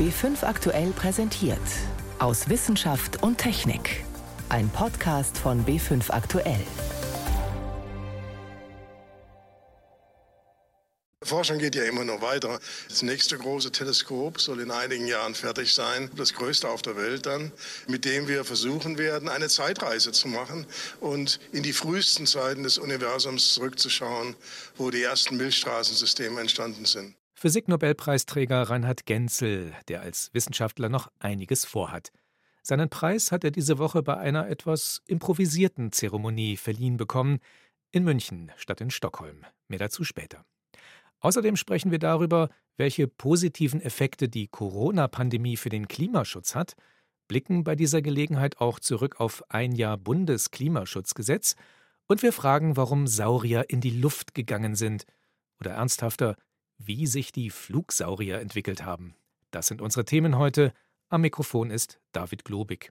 B5 aktuell präsentiert. Aus Wissenschaft und Technik. Ein Podcast von B5 aktuell. Forschung geht ja immer noch weiter. Das nächste große Teleskop soll in einigen Jahren fertig sein, das größte auf der Welt dann, mit dem wir versuchen werden, eine Zeitreise zu machen und in die frühesten Zeiten des Universums zurückzuschauen, wo die ersten Milchstraßensysteme entstanden sind. Physiknobelpreisträger Reinhard Genzel, der als Wissenschaftler noch einiges vorhat. Seinen Preis hat er diese Woche bei einer etwas improvisierten Zeremonie verliehen bekommen, in München statt in Stockholm. Mehr dazu später. Außerdem sprechen wir darüber, welche positiven Effekte die Corona-Pandemie für den Klimaschutz hat, blicken bei dieser Gelegenheit auch zurück auf ein Jahr Bundesklimaschutzgesetz und wir fragen, warum Saurier in die Luft gegangen sind oder ernsthafter, wie sich die Flugsaurier entwickelt haben. Das sind unsere Themen heute. Am Mikrofon ist David Globig.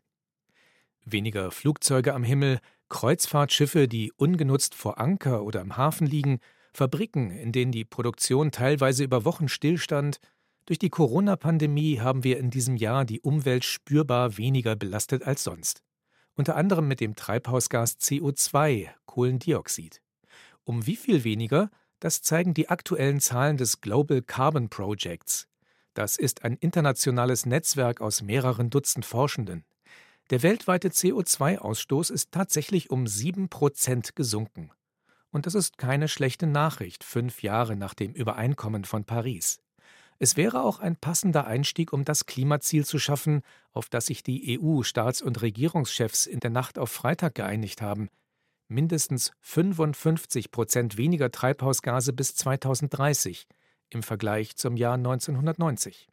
Weniger Flugzeuge am Himmel, Kreuzfahrtschiffe, die ungenutzt vor Anker oder im Hafen liegen, Fabriken, in denen die Produktion teilweise über Wochen stillstand. Durch die Corona-Pandemie haben wir in diesem Jahr die Umwelt spürbar weniger belastet als sonst. Unter anderem mit dem Treibhausgas CO2, Kohlendioxid. Um wie viel weniger, das zeigen die aktuellen Zahlen des Global Carbon Projects. Das ist ein internationales Netzwerk aus mehreren Dutzend Forschenden. Der weltweite CO2-Ausstoß ist tatsächlich um sieben Prozent gesunken. Und das ist keine schlechte Nachricht, fünf Jahre nach dem Übereinkommen von Paris. Es wäre auch ein passender Einstieg, um das Klimaziel zu schaffen, auf das sich die EU-Staats- und Regierungschefs in der Nacht auf Freitag geeinigt haben. Mindestens 55 Prozent weniger Treibhausgase bis 2030 im Vergleich zum Jahr 1990.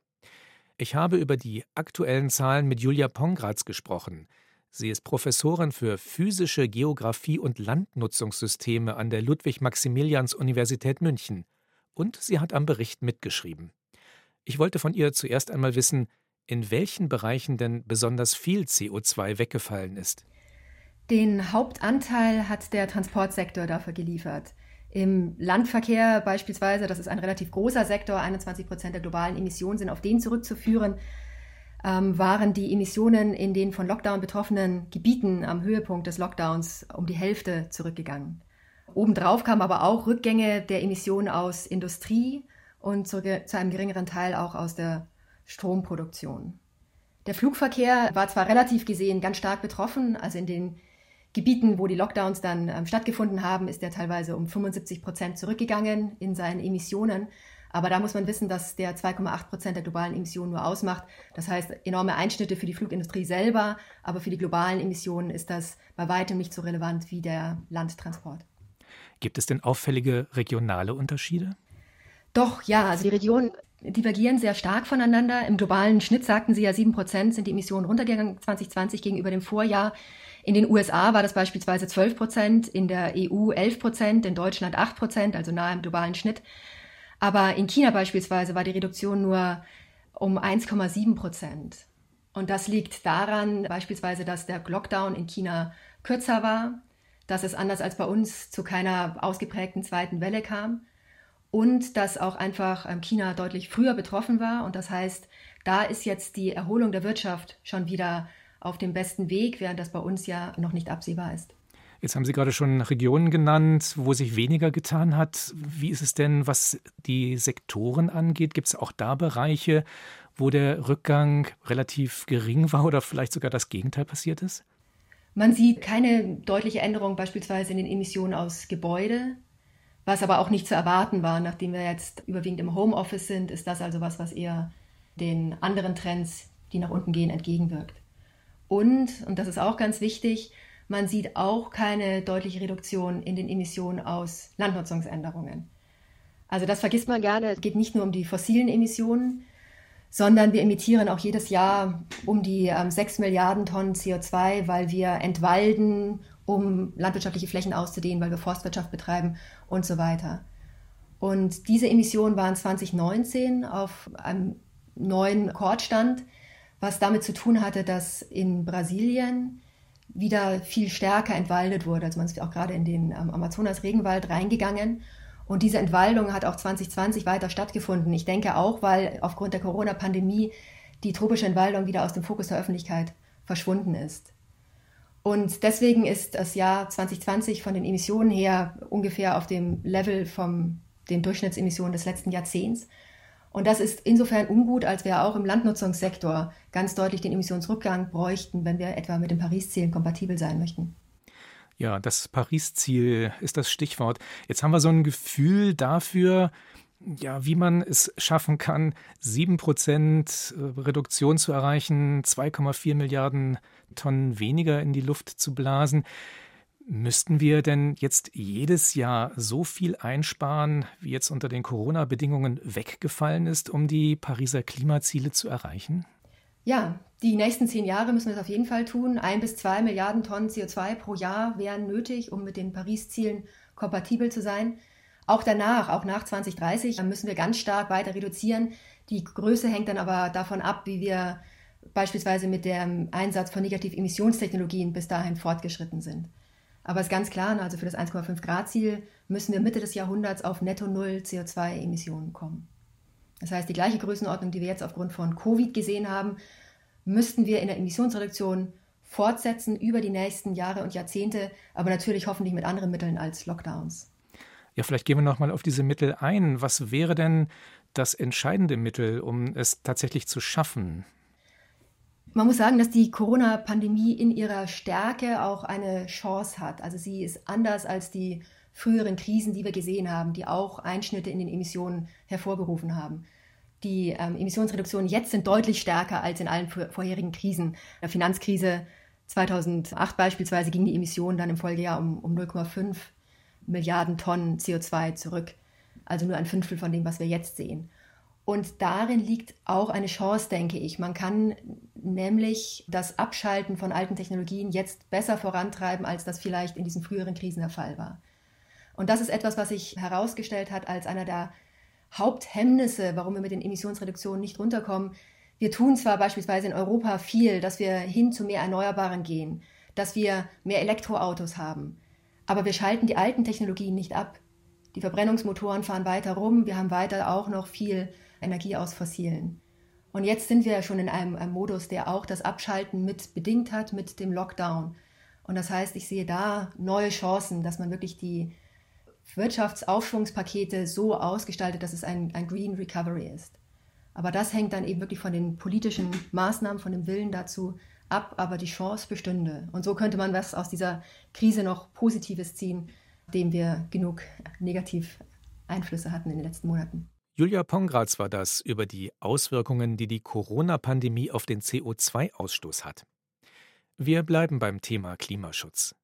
Ich habe über die aktuellen Zahlen mit Julia Pongratz gesprochen. Sie ist Professorin für physische Geographie und Landnutzungssysteme an der Ludwig-Maximilians-Universität München und sie hat am Bericht mitgeschrieben. Ich wollte von ihr zuerst einmal wissen, in welchen Bereichen denn besonders viel CO2 weggefallen ist. Den Hauptanteil hat der Transportsektor dafür geliefert. Im Landverkehr beispielsweise, das ist ein relativ großer Sektor, 21 Prozent der globalen Emissionen sind auf den zurückzuführen ähm, waren die Emissionen in den von Lockdown betroffenen Gebieten am Höhepunkt des Lockdowns um die Hälfte zurückgegangen. Obendrauf kamen aber auch Rückgänge der Emissionen aus Industrie und zu, zu einem geringeren Teil auch aus der Stromproduktion. Der Flugverkehr war zwar relativ gesehen ganz stark betroffen, also in den Gebieten, wo die Lockdowns dann ähm, stattgefunden haben, ist er teilweise um 75 Prozent zurückgegangen in seinen Emissionen. Aber da muss man wissen, dass der 2,8 Prozent der globalen Emissionen nur ausmacht. Das heißt, enorme Einschnitte für die Flugindustrie selber, aber für die globalen Emissionen ist das bei weitem nicht so relevant wie der Landtransport. Gibt es denn auffällige regionale Unterschiede? Doch, ja. Also die Regionen divergieren sehr stark voneinander. Im globalen Schnitt sagten Sie ja, 7 Prozent sind die Emissionen runtergegangen 2020 gegenüber dem Vorjahr. In den USA war das beispielsweise 12 Prozent, in der EU 11 Prozent, in Deutschland 8 Prozent, also nahe im globalen Schnitt. Aber in China beispielsweise war die Reduktion nur um 1,7 Prozent. Und das liegt daran beispielsweise, dass der Lockdown in China kürzer war, dass es anders als bei uns zu keiner ausgeprägten zweiten Welle kam und dass auch einfach ähm, China deutlich früher betroffen war. Und das heißt, da ist jetzt die Erholung der Wirtschaft schon wieder auf dem besten Weg, während das bei uns ja noch nicht absehbar ist. Jetzt haben Sie gerade schon Regionen genannt, wo sich weniger getan hat. Wie ist es denn, was die Sektoren angeht? Gibt es auch da Bereiche, wo der Rückgang relativ gering war oder vielleicht sogar das Gegenteil passiert ist? Man sieht keine deutliche Änderung beispielsweise in den Emissionen aus Gebäude, was aber auch nicht zu erwarten war. Nachdem wir jetzt überwiegend im Homeoffice sind, ist das also was, was eher den anderen Trends, die nach unten gehen, entgegenwirkt. Und, und das ist auch ganz wichtig, man sieht auch keine deutliche Reduktion in den Emissionen aus Landnutzungsänderungen. Also das vergisst man gerne. Es geht nicht nur um die fossilen Emissionen, sondern wir emittieren auch jedes Jahr um die ähm, 6 Milliarden Tonnen CO2, weil wir entwalden, um landwirtschaftliche Flächen auszudehnen, weil wir Forstwirtschaft betreiben und so weiter. Und diese Emissionen waren 2019 auf einem neuen Rekordstand, was damit zu tun hatte, dass in Brasilien wieder viel stärker entwaldet wurde. Also man ist auch gerade in den ähm, Amazonas-Regenwald reingegangen. Und diese Entwaldung hat auch 2020 weiter stattgefunden. Ich denke auch, weil aufgrund der Corona-Pandemie die tropische Entwaldung wieder aus dem Fokus der Öffentlichkeit verschwunden ist. Und deswegen ist das Jahr 2020 von den Emissionen her ungefähr auf dem Level von den Durchschnittsemissionen des letzten Jahrzehnts. Und das ist insofern ungut, als wir auch im Landnutzungssektor ganz deutlich den Emissionsrückgang bräuchten, wenn wir etwa mit den Paris-Zielen kompatibel sein möchten. Ja, das Paris-Ziel ist das Stichwort. Jetzt haben wir so ein Gefühl dafür, ja, wie man es schaffen kann, 7% äh, Reduktion zu erreichen, 2,4 Milliarden Tonnen weniger in die Luft zu blasen. Müssten wir denn jetzt jedes Jahr so viel einsparen, wie jetzt unter den Corona-Bedingungen weggefallen ist, um die Pariser Klimaziele zu erreichen? Ja, die nächsten zehn Jahre müssen wir es auf jeden Fall tun. Ein bis zwei Milliarden Tonnen CO2 pro Jahr wären nötig, um mit den Paris-Zielen kompatibel zu sein. Auch danach, auch nach 2030, müssen wir ganz stark weiter reduzieren. Die Größe hängt dann aber davon ab, wie wir beispielsweise mit dem Einsatz von Negativemissionstechnologien bis dahin fortgeschritten sind. Aber es ist ganz klar, also für das 1,5 Grad Ziel müssen wir Mitte des Jahrhunderts auf netto Null CO2-Emissionen kommen. Das heißt, die gleiche Größenordnung, die wir jetzt aufgrund von Covid gesehen haben, müssten wir in der Emissionsreduktion fortsetzen über die nächsten Jahre und Jahrzehnte, aber natürlich hoffentlich mit anderen Mitteln als Lockdowns. Ja, vielleicht gehen wir noch mal auf diese Mittel ein. Was wäre denn das entscheidende Mittel, um es tatsächlich zu schaffen? Man muss sagen, dass die Corona-Pandemie in ihrer Stärke auch eine Chance hat. Also sie ist anders als die früheren Krisen, die wir gesehen haben, die auch Einschnitte in den Emissionen hervorgerufen haben. Die ähm, Emissionsreduktionen jetzt sind deutlich stärker als in allen vorherigen Krisen. In der Finanzkrise 2008 beispielsweise ging die Emission dann im Folgejahr um, um 0,5 Milliarden Tonnen CO2 zurück. Also nur ein Fünftel von dem, was wir jetzt sehen. Und darin liegt auch eine Chance, denke ich. Man kann nämlich das Abschalten von alten Technologien jetzt besser vorantreiben, als das vielleicht in diesen früheren Krisen der Fall war. Und das ist etwas, was sich herausgestellt hat als einer der Haupthemmnisse, warum wir mit den Emissionsreduktionen nicht runterkommen. Wir tun zwar beispielsweise in Europa viel, dass wir hin zu mehr Erneuerbaren gehen, dass wir mehr Elektroautos haben, aber wir schalten die alten Technologien nicht ab. Die Verbrennungsmotoren fahren weiter rum, wir haben weiter auch noch viel Energie aus Fossilen. Und jetzt sind wir ja schon in einem, einem, Modus, der auch das Abschalten mit bedingt hat mit dem Lockdown. Und das heißt, ich sehe da neue Chancen, dass man wirklich die Wirtschaftsaufschwungspakete so ausgestaltet, dass es ein, ein Green Recovery ist. Aber das hängt dann eben wirklich von den politischen Maßnahmen, von dem Willen dazu ab, aber die Chance bestünde. Und so könnte man was aus dieser Krise noch Positives ziehen, dem wir genug Negativeinflüsse hatten in den letzten Monaten. Julia Pongratz war das über die Auswirkungen, die die Corona-Pandemie auf den CO2-Ausstoß hat. Wir bleiben beim Thema Klimaschutz.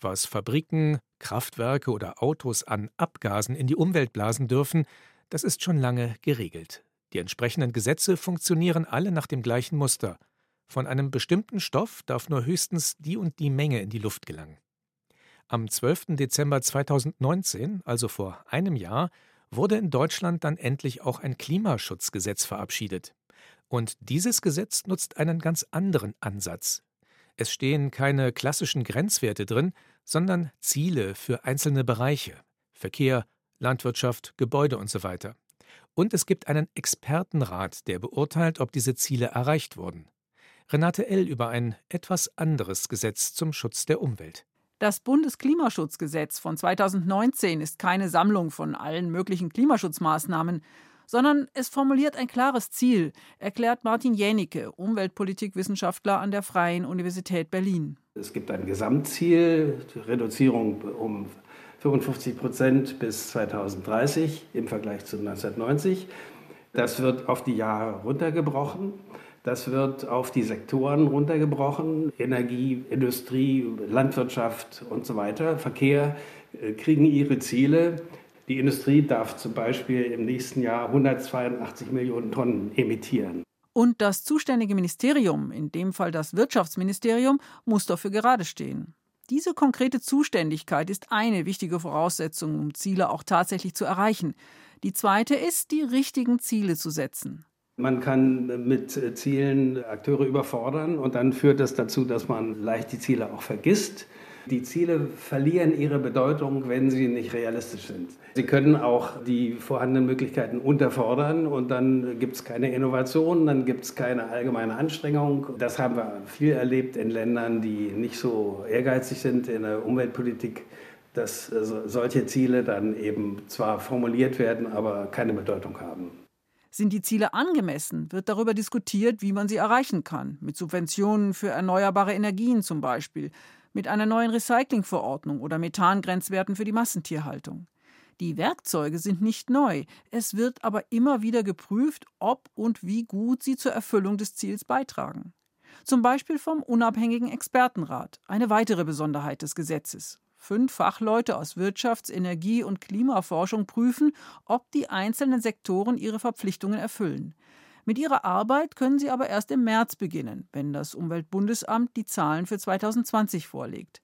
Was Fabriken, Kraftwerke oder Autos an Abgasen in die Umwelt blasen dürfen, das ist schon lange geregelt. Die entsprechenden Gesetze funktionieren alle nach dem gleichen Muster. Von einem bestimmten Stoff darf nur höchstens die und die Menge in die Luft gelangen. Am 12. Dezember 2019, also vor einem Jahr, wurde in Deutschland dann endlich auch ein Klimaschutzgesetz verabschiedet. Und dieses Gesetz nutzt einen ganz anderen Ansatz. Es stehen keine klassischen Grenzwerte drin, sondern Ziele für einzelne Bereiche Verkehr, Landwirtschaft, Gebäude usw. So und es gibt einen Expertenrat, der beurteilt, ob diese Ziele erreicht wurden. Renate L. über ein etwas anderes Gesetz zum Schutz der Umwelt. Das Bundesklimaschutzgesetz von 2019 ist keine Sammlung von allen möglichen Klimaschutzmaßnahmen, sondern es formuliert ein klares Ziel, erklärt Martin Jänicke, Umweltpolitikwissenschaftler an der Freien Universität Berlin. Es gibt ein Gesamtziel, Reduzierung um 55 Prozent bis 2030 im Vergleich zu 1990. Das wird auf die Jahre runtergebrochen. Das wird auf die Sektoren runtergebrochen. Energie, Industrie, Landwirtschaft und so weiter, Verkehr äh, kriegen ihre Ziele. Die Industrie darf zum Beispiel im nächsten Jahr 182 Millionen Tonnen emittieren. Und das zuständige Ministerium, in dem Fall das Wirtschaftsministerium, muss dafür gerade stehen. Diese konkrete Zuständigkeit ist eine wichtige Voraussetzung, um Ziele auch tatsächlich zu erreichen. Die zweite ist, die richtigen Ziele zu setzen. Man kann mit Zielen Akteure überfordern und dann führt das dazu, dass man leicht die Ziele auch vergisst. Die Ziele verlieren ihre Bedeutung, wenn sie nicht realistisch sind. Sie können auch die vorhandenen Möglichkeiten unterfordern und dann gibt es keine Innovation, dann gibt es keine allgemeine Anstrengung. Das haben wir viel erlebt in Ländern, die nicht so ehrgeizig sind in der Umweltpolitik dass solche Ziele dann eben zwar formuliert werden, aber keine Bedeutung haben. Sind die Ziele angemessen, wird darüber diskutiert, wie man sie erreichen kann. Mit Subventionen für erneuerbare Energien zum Beispiel, mit einer neuen Recyclingverordnung oder Methangrenzwerten für die Massentierhaltung. Die Werkzeuge sind nicht neu, es wird aber immer wieder geprüft, ob und wie gut sie zur Erfüllung des Ziels beitragen. Zum Beispiel vom unabhängigen Expertenrat, eine weitere Besonderheit des Gesetzes. Fünf Fachleute aus Wirtschafts-, Energie- und Klimaforschung prüfen, ob die einzelnen Sektoren ihre Verpflichtungen erfüllen. Mit ihrer Arbeit können sie aber erst im März beginnen, wenn das Umweltbundesamt die Zahlen für 2020 vorlegt.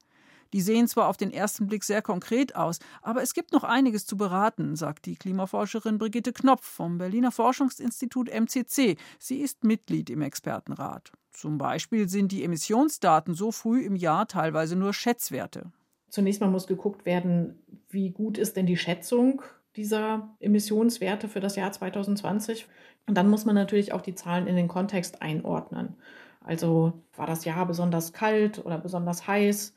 Die sehen zwar auf den ersten Blick sehr konkret aus, aber es gibt noch einiges zu beraten, sagt die Klimaforscherin Brigitte Knopf vom Berliner Forschungsinstitut MCC. Sie ist Mitglied im Expertenrat. Zum Beispiel sind die Emissionsdaten so früh im Jahr teilweise nur Schätzwerte. Zunächst mal muss geguckt werden, wie gut ist denn die Schätzung dieser Emissionswerte für das Jahr 2020. Und dann muss man natürlich auch die Zahlen in den Kontext einordnen. Also war das Jahr besonders kalt oder besonders heiß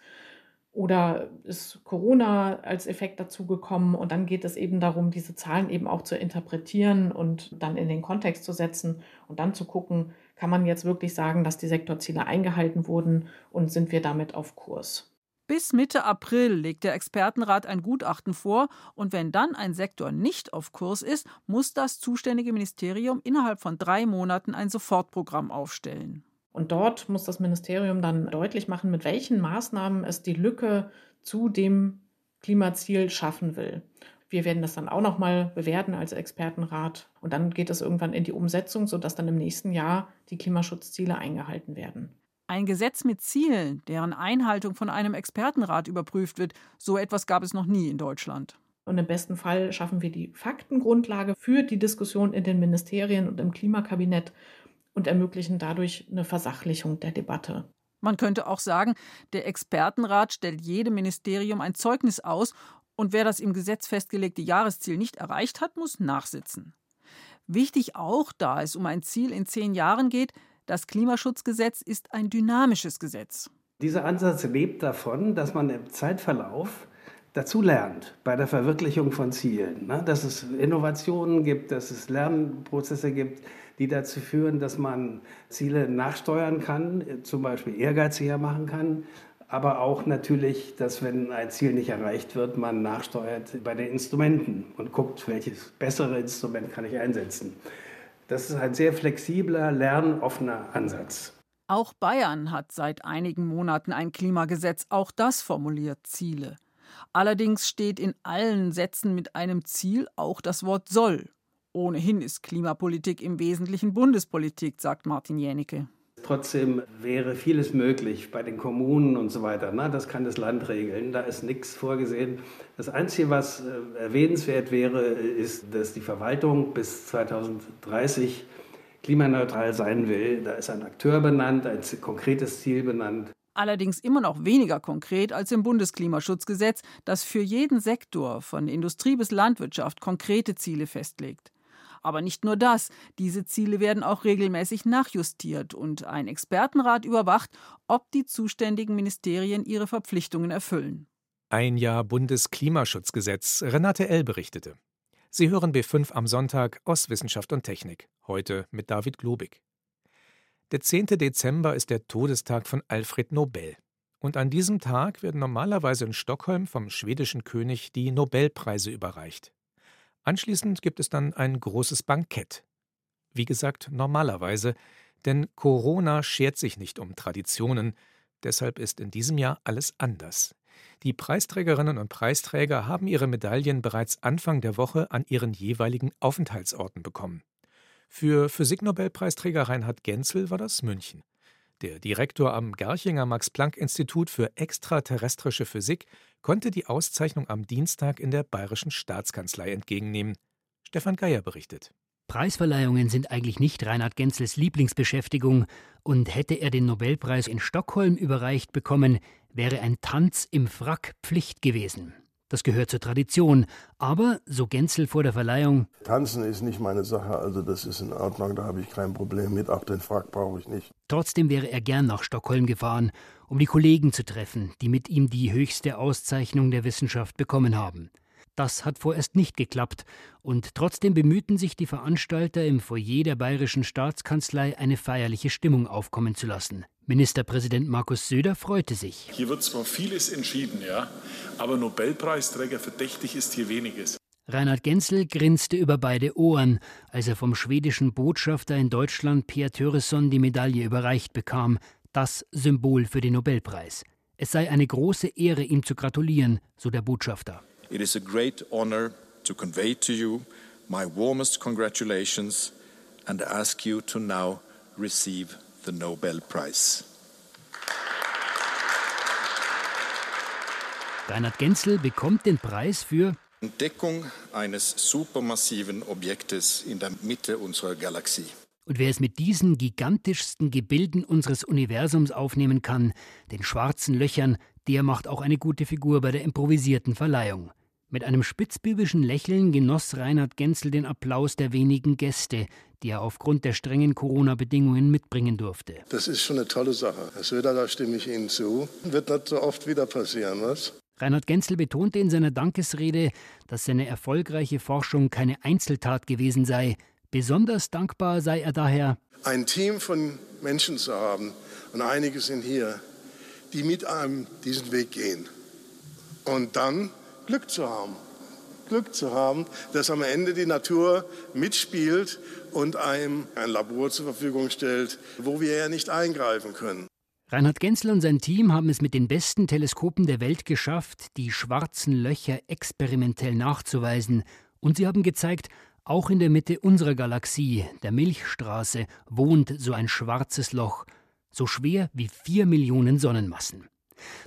oder ist Corona als Effekt dazu gekommen? Und dann geht es eben darum, diese Zahlen eben auch zu interpretieren und dann in den Kontext zu setzen und dann zu gucken, kann man jetzt wirklich sagen, dass die Sektorziele eingehalten wurden und sind wir damit auf Kurs? Bis Mitte April legt der Expertenrat ein Gutachten vor und wenn dann ein Sektor nicht auf Kurs ist, muss das zuständige Ministerium innerhalb von drei Monaten ein Sofortprogramm aufstellen. Und dort muss das Ministerium dann deutlich machen, mit welchen Maßnahmen es die Lücke zu dem Klimaziel schaffen will. Wir werden das dann auch nochmal bewerten als Expertenrat und dann geht es irgendwann in die Umsetzung, sodass dann im nächsten Jahr die Klimaschutzziele eingehalten werden. Ein Gesetz mit Zielen, deren Einhaltung von einem Expertenrat überprüft wird, so etwas gab es noch nie in Deutschland. Und im besten Fall schaffen wir die Faktengrundlage für die Diskussion in den Ministerien und im Klimakabinett und ermöglichen dadurch eine Versachlichung der Debatte. Man könnte auch sagen, der Expertenrat stellt jedem Ministerium ein Zeugnis aus und wer das im Gesetz festgelegte Jahresziel nicht erreicht hat, muss nachsitzen. Wichtig auch, da es um ein Ziel in zehn Jahren geht, das Klimaschutzgesetz ist ein dynamisches Gesetz. Dieser Ansatz lebt davon, dass man im Zeitverlauf dazu lernt bei der Verwirklichung von Zielen. Ne? Dass es Innovationen gibt, dass es Lernprozesse gibt, die dazu führen, dass man Ziele nachsteuern kann, zum Beispiel ehrgeiziger machen kann, aber auch natürlich, dass wenn ein Ziel nicht erreicht wird, man nachsteuert bei den Instrumenten und guckt, welches bessere Instrument kann ich einsetzen. Das ist ein sehr flexibler, lernoffener Ansatz. Auch Bayern hat seit einigen Monaten ein Klimagesetz, auch das formuliert Ziele. Allerdings steht in allen Sätzen mit einem Ziel auch das Wort soll. Ohnehin ist Klimapolitik im Wesentlichen Bundespolitik, sagt Martin Jänicke. Trotzdem wäre vieles möglich bei den Kommunen und so weiter. Na, das kann das Land regeln. Da ist nichts vorgesehen. Das Einzige, was äh, erwähnenswert wäre, ist, dass die Verwaltung bis 2030 klimaneutral sein will. Da ist ein Akteur benannt, ein konkretes Ziel benannt. Allerdings immer noch weniger konkret als im Bundesklimaschutzgesetz, das für jeden Sektor von Industrie bis Landwirtschaft konkrete Ziele festlegt. Aber nicht nur das, diese Ziele werden auch regelmäßig nachjustiert und ein Expertenrat überwacht, ob die zuständigen Ministerien ihre Verpflichtungen erfüllen. Ein Jahr Bundesklimaschutzgesetz. Renate L. berichtete. Sie hören B5 am Sonntag aus Wissenschaft und Technik. Heute mit David Globig. Der 10. Dezember ist der Todestag von Alfred Nobel. Und an diesem Tag werden normalerweise in Stockholm vom schwedischen König die Nobelpreise überreicht. Anschließend gibt es dann ein großes Bankett. Wie gesagt, normalerweise, denn Corona schert sich nicht um Traditionen, deshalb ist in diesem Jahr alles anders. Die Preisträgerinnen und Preisträger haben ihre Medaillen bereits Anfang der Woche an ihren jeweiligen Aufenthaltsorten bekommen. Für Physiknobelpreisträger Reinhard Genzel war das München. Der Direktor am Garchinger Max-Planck-Institut für extraterrestrische Physik konnte die Auszeichnung am Dienstag in der Bayerischen Staatskanzlei entgegennehmen. Stefan Geier berichtet. Preisverleihungen sind eigentlich nicht Reinhard Genzels Lieblingsbeschäftigung, und hätte er den Nobelpreis in Stockholm überreicht bekommen, wäre ein Tanz im Frack Pflicht gewesen. Das gehört zur Tradition. Aber, so Genzel vor der Verleihung, Tanzen ist nicht meine Sache, also das ist in Ordnung, da habe ich kein Problem mit. Auch den Frack brauche ich nicht. Trotzdem wäre er gern nach Stockholm gefahren, um die Kollegen zu treffen, die mit ihm die höchste Auszeichnung der Wissenschaft bekommen haben. Das hat vorerst nicht geklappt, und trotzdem bemühten sich die Veranstalter im Foyer der Bayerischen Staatskanzlei eine feierliche Stimmung aufkommen zu lassen. Ministerpräsident Markus Söder freute sich. Hier wird zwar vieles entschieden, ja, aber Nobelpreisträger verdächtig ist hier weniges. Reinhard Genzel grinste über beide Ohren, als er vom schwedischen Botschafter in Deutschland Pierre Töresson die Medaille überreicht bekam, das Symbol für den Nobelpreis. Es sei eine große Ehre, ihm zu gratulieren, so der Botschafter. It is a great honor to convey to you my warmest congratulations and ask you to now receive the Nobel Prize. Reinhard Genzel bekommt den Preis für Entdeckung eines supermassiven Objektes in der Mitte unserer Galaxie. Und wer es mit diesen gigantischsten Gebilden unseres Universums aufnehmen kann, den schwarzen Löchern, der macht auch eine gute Figur bei der improvisierten Verleihung. Mit einem spitzbübischen Lächeln genoss Reinhard Genzel den Applaus der wenigen Gäste, die er aufgrund der strengen Corona-Bedingungen mitbringen durfte. Das ist schon eine tolle Sache. Herr Söder, da stimme ich Ihnen zu. Wird nicht so oft wieder passieren, was? Reinhard Genzel betonte in seiner Dankesrede, dass seine erfolgreiche Forschung keine Einzeltat gewesen sei. Besonders dankbar sei er daher, ein Team von Menschen zu haben, und einige sind hier, die mit einem diesen Weg gehen. Und dann Glück zu haben. Glück zu haben, dass am Ende die Natur mitspielt und einem ein Labor zur Verfügung stellt, wo wir ja nicht eingreifen können. Reinhard Genzel und sein Team haben es mit den besten Teleskopen der Welt geschafft, die schwarzen Löcher experimentell nachzuweisen. Und sie haben gezeigt, auch in der Mitte unserer Galaxie, der Milchstraße, wohnt so ein schwarzes Loch, so schwer wie vier Millionen Sonnenmassen.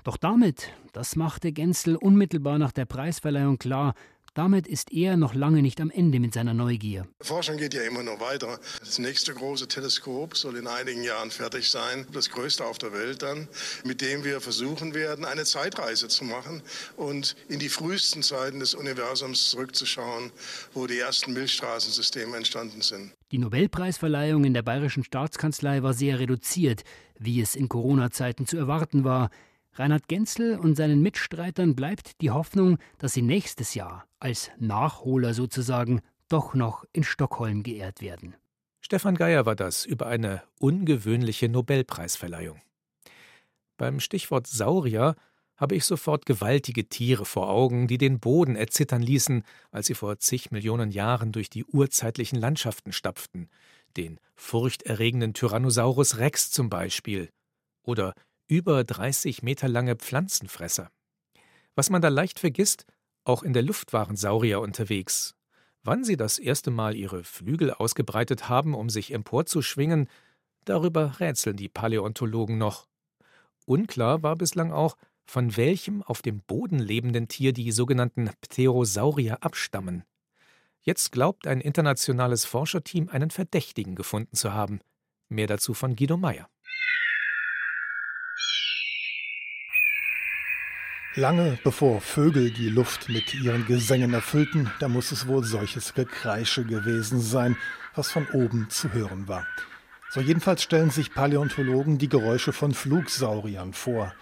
Doch damit, das machte Genzel unmittelbar nach der Preisverleihung klar, damit ist er noch lange nicht am Ende mit seiner Neugier. Forschung geht ja immer noch weiter. Das nächste große Teleskop soll in einigen Jahren fertig sein, das größte auf der Welt dann, mit dem wir versuchen werden, eine Zeitreise zu machen und in die frühesten Zeiten des Universums zurückzuschauen, wo die ersten Milchstraßensysteme entstanden sind. Die Nobelpreisverleihung in der Bayerischen Staatskanzlei war sehr reduziert, wie es in Corona-Zeiten zu erwarten war. Reinhard Genzel und seinen Mitstreitern bleibt die Hoffnung, dass sie nächstes Jahr als Nachholer sozusagen doch noch in Stockholm geehrt werden. Stefan Geier war das über eine ungewöhnliche Nobelpreisverleihung. Beim Stichwort Saurier habe ich sofort gewaltige Tiere vor Augen, die den Boden erzittern ließen, als sie vor zig Millionen Jahren durch die urzeitlichen Landschaften stapften. Den furchterregenden Tyrannosaurus Rex zum Beispiel. Oder über 30 Meter lange Pflanzenfresser. Was man da leicht vergisst, auch in der Luft waren Saurier unterwegs. Wann sie das erste Mal ihre Flügel ausgebreitet haben, um sich emporzuschwingen, darüber rätseln die Paläontologen noch. Unklar war bislang auch, von welchem auf dem Boden lebenden Tier die sogenannten Pterosaurier abstammen. Jetzt glaubt ein internationales Forscherteam einen Verdächtigen gefunden zu haben. Mehr dazu von Guido Meyer. Lange bevor Vögel die Luft mit ihren Gesängen erfüllten, da muss es wohl solches Gekreische gewesen sein, was von oben zu hören war. So jedenfalls stellen sich Paläontologen die Geräusche von Flugsauriern vor.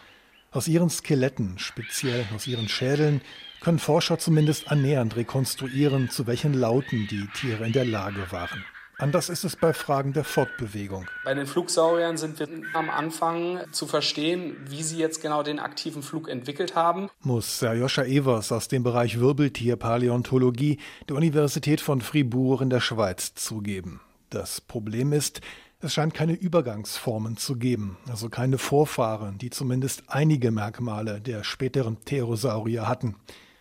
Aus ihren Skeletten, speziell aus ihren Schädeln, können Forscher zumindest annähernd rekonstruieren, zu welchen Lauten die Tiere in der Lage waren. Anders ist es bei Fragen der Fortbewegung. Bei den Flugsauriern sind wir am Anfang zu verstehen, wie sie jetzt genau den aktiven Flug entwickelt haben. Muss Serjoscha Evers aus dem Bereich Wirbeltierpaläontologie der Universität von Fribourg in der Schweiz zugeben. Das Problem ist, es scheint keine Übergangsformen zu geben, also keine Vorfahren, die zumindest einige Merkmale der späteren Pterosaurier hatten.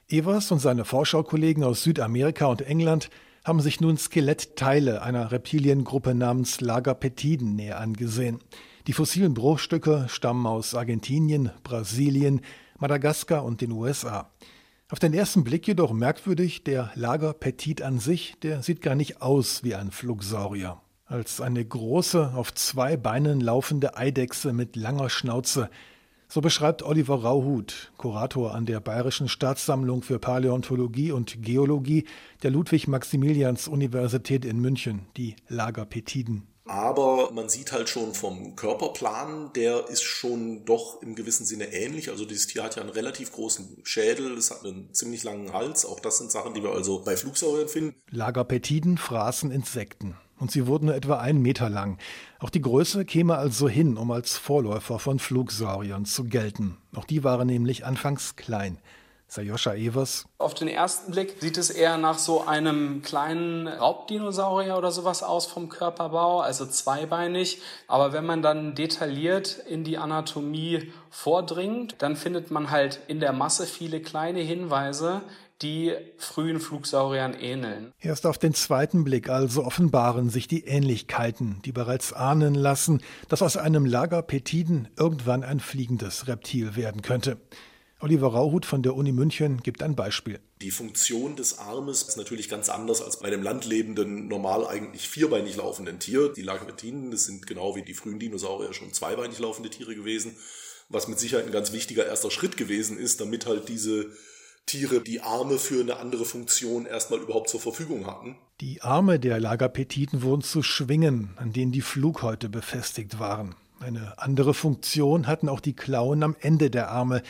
Evers und seine Forschaukollegen aus Südamerika und England haben sich nun Skelettteile einer Reptiliengruppe namens Lagapetiden näher angesehen. Die fossilen Bruchstücke stammen aus Argentinien, Brasilien, Madagaskar und den USA. Auf den ersten Blick jedoch merkwürdig, der Lagerpetit an sich, der sieht gar nicht aus wie ein Flugsaurier. Als eine große, auf zwei Beinen laufende Eidechse mit langer Schnauze. So beschreibt Oliver Rauhut, Kurator an der Bayerischen Staatssammlung für Paläontologie und Geologie der Ludwig-Maximilians-Universität in München, die Lagerpetiden. Aber man sieht halt schon vom Körperplan, der ist schon doch im gewissen Sinne ähnlich. Also dieses Tier hat ja einen relativ großen Schädel, es hat einen ziemlich langen Hals. Auch das sind Sachen, die wir also bei Flugsauriern finden. Lagerpetiden fraßen Insekten und sie wurden nur etwa einen Meter lang. Auch die Größe käme also hin, um als Vorläufer von Flugsauriern zu gelten. Auch die waren nämlich anfangs klein. Sayosha Evers. Auf den ersten Blick sieht es eher nach so einem kleinen Raubdinosaurier oder sowas aus vom Körperbau, also zweibeinig. Aber wenn man dann detailliert in die Anatomie vordringt, dann findet man halt in der Masse viele kleine Hinweise, die frühen Flugsauriern ähneln. Erst auf den zweiten Blick also offenbaren sich die Ähnlichkeiten, die bereits ahnen lassen, dass aus einem Lagerpetiden irgendwann ein fliegendes Reptil werden könnte. Oliver Rauhut von der Uni München gibt ein Beispiel. Die Funktion des Armes ist natürlich ganz anders als bei einem landlebenden, normal eigentlich vierbeinig laufenden Tier. Die Lagerpetiden, das sind genau wie die frühen Dinosaurier schon zweibeinig laufende Tiere gewesen, was mit Sicherheit ein ganz wichtiger erster Schritt gewesen ist, damit halt diese Tiere die Arme für eine andere Funktion erstmal überhaupt zur Verfügung hatten. Die Arme der Lagerpetiten wurden zu Schwingen, an denen die Flughäute befestigt waren. Eine andere Funktion hatten auch die Klauen am Ende der Arme.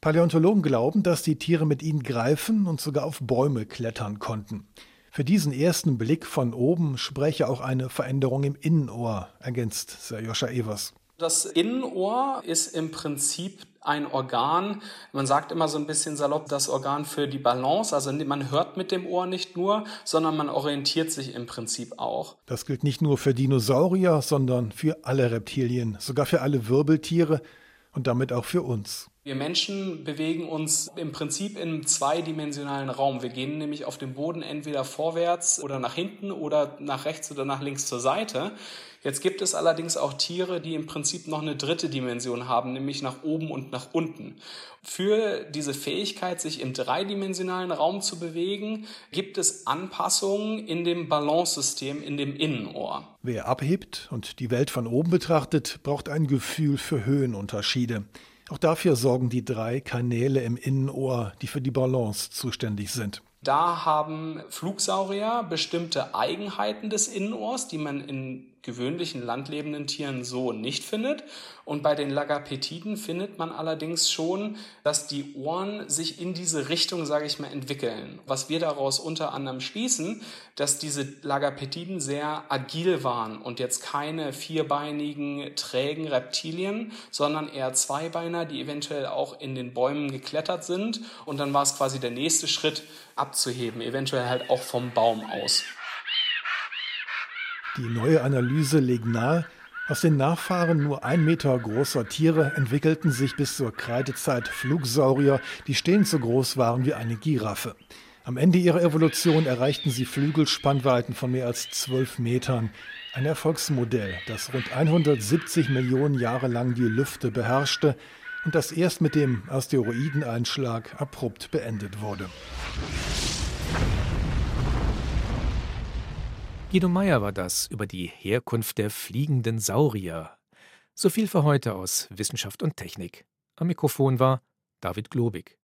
Paläontologen glauben, dass die Tiere mit ihnen greifen und sogar auf Bäume klettern konnten. Für diesen ersten Blick von oben spreche auch eine Veränderung im Innenohr, ergänzt Serjoscha Evers. Das Innenohr ist im Prinzip ein Organ, man sagt immer so ein bisschen salopp, das Organ für die Balance. Also man hört mit dem Ohr nicht nur, sondern man orientiert sich im Prinzip auch. Das gilt nicht nur für Dinosaurier, sondern für alle Reptilien, sogar für alle Wirbeltiere und damit auch für uns. Wir Menschen bewegen uns im Prinzip im zweidimensionalen Raum. Wir gehen nämlich auf dem Boden entweder vorwärts oder nach hinten oder nach rechts oder nach links zur Seite. Jetzt gibt es allerdings auch Tiere, die im Prinzip noch eine dritte Dimension haben, nämlich nach oben und nach unten. Für diese Fähigkeit, sich im dreidimensionalen Raum zu bewegen, gibt es Anpassungen in dem Balancesystem, in dem Innenohr. Wer abhebt und die Welt von oben betrachtet, braucht ein Gefühl für Höhenunterschiede. Auch dafür sorgen die drei Kanäle im Innenohr, die für die Balance zuständig sind. Da haben Flugsaurier bestimmte Eigenheiten des Innenohrs, die man in gewöhnlichen landlebenden Tieren so nicht findet. Und bei den Lagapetiden findet man allerdings schon, dass die Ohren sich in diese Richtung, sage ich mal, entwickeln. Was wir daraus unter anderem schließen, dass diese Lagapetiden sehr agil waren und jetzt keine vierbeinigen, trägen Reptilien, sondern eher Zweibeiner, die eventuell auch in den Bäumen geklettert sind. Und dann war es quasi der nächste Schritt abzuheben, eventuell halt auch vom Baum aus. Die neue Analyse legt nahe, aus den Nachfahren nur ein Meter großer Tiere entwickelten sich bis zur Kreidezeit Flugsaurier, die stehend so groß waren wie eine Giraffe. Am Ende ihrer Evolution erreichten sie Flügelspannweiten von mehr als zwölf Metern. Ein Erfolgsmodell, das rund 170 Millionen Jahre lang die Lüfte beherrschte und das erst mit dem Asteroideneinschlag abrupt beendet wurde. Guido Meyer war das über die Herkunft der fliegenden Saurier. So viel für heute aus Wissenschaft und Technik. Am Mikrofon war David Globig.